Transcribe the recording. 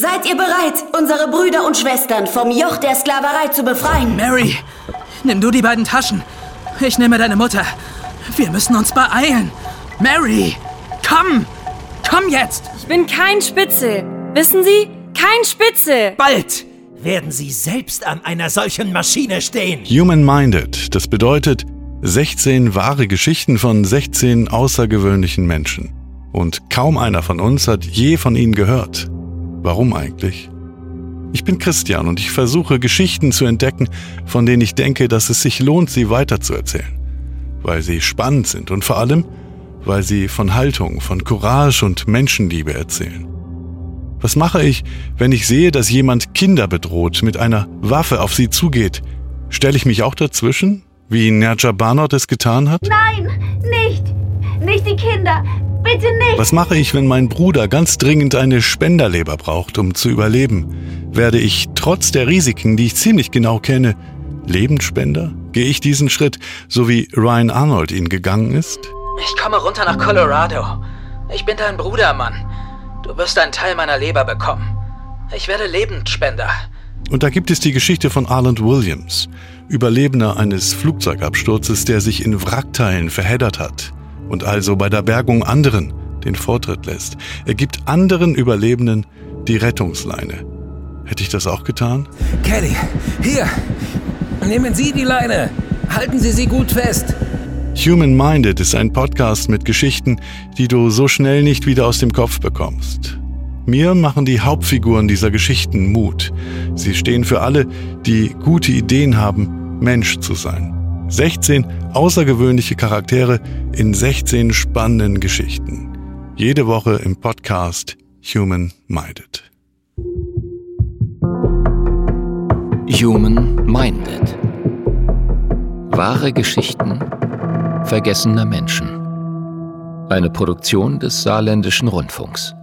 Seid ihr bereit, unsere Brüder und Schwestern vom Joch der Sklaverei zu befreien? Mary, nimm du die beiden Taschen. Ich nehme deine Mutter. Wir müssen uns beeilen. Mary, komm! Komm jetzt! Ich bin kein Spitzel. Wissen Sie? Kein Spitzel. Bald werden Sie selbst an einer solchen Maschine stehen. Human-Minded, das bedeutet 16 wahre Geschichten von 16 außergewöhnlichen Menschen. Und kaum einer von uns hat je von ihnen gehört. Warum eigentlich? Ich bin Christian und ich versuche Geschichten zu entdecken, von denen ich denke, dass es sich lohnt, sie weiterzuerzählen. Weil sie spannend sind und vor allem, weil sie von Haltung, von Courage und Menschenliebe erzählen. Was mache ich, wenn ich sehe, dass jemand Kinder bedroht, mit einer Waffe auf sie zugeht? Stelle ich mich auch dazwischen, wie Nerja Barnot es getan hat? Nein, nicht! Nicht die Kinder! Bitte nicht! Was mache ich, wenn mein Bruder ganz dringend eine Spenderleber braucht, um zu überleben? Werde ich trotz der Risiken, die ich ziemlich genau kenne, Lebensspender? Gehe ich diesen Schritt, so wie Ryan Arnold ihn gegangen ist? Ich komme runter nach Colorado. Ich bin dein Bruder, Mann. Du wirst einen Teil meiner Leber bekommen. Ich werde Lebensspender. Und da gibt es die Geschichte von Arland Williams, Überlebender eines Flugzeugabsturzes, der sich in Wrackteilen verheddert hat und also bei der Bergung anderen den Vortritt lässt. Er gibt anderen Überlebenden die Rettungsleine. Hätte ich das auch getan? Kelly, hier! Nehmen Sie die Leine! Halten Sie sie gut fest! Human Minded ist ein Podcast mit Geschichten, die du so schnell nicht wieder aus dem Kopf bekommst. Mir machen die Hauptfiguren dieser Geschichten Mut. Sie stehen für alle, die gute Ideen haben, Mensch zu sein. 16 außergewöhnliche Charaktere in 16 spannenden Geschichten. Jede Woche im Podcast Human Minded. Human Minded. Wahre Geschichten vergessener Menschen. Eine Produktion des Saarländischen Rundfunks.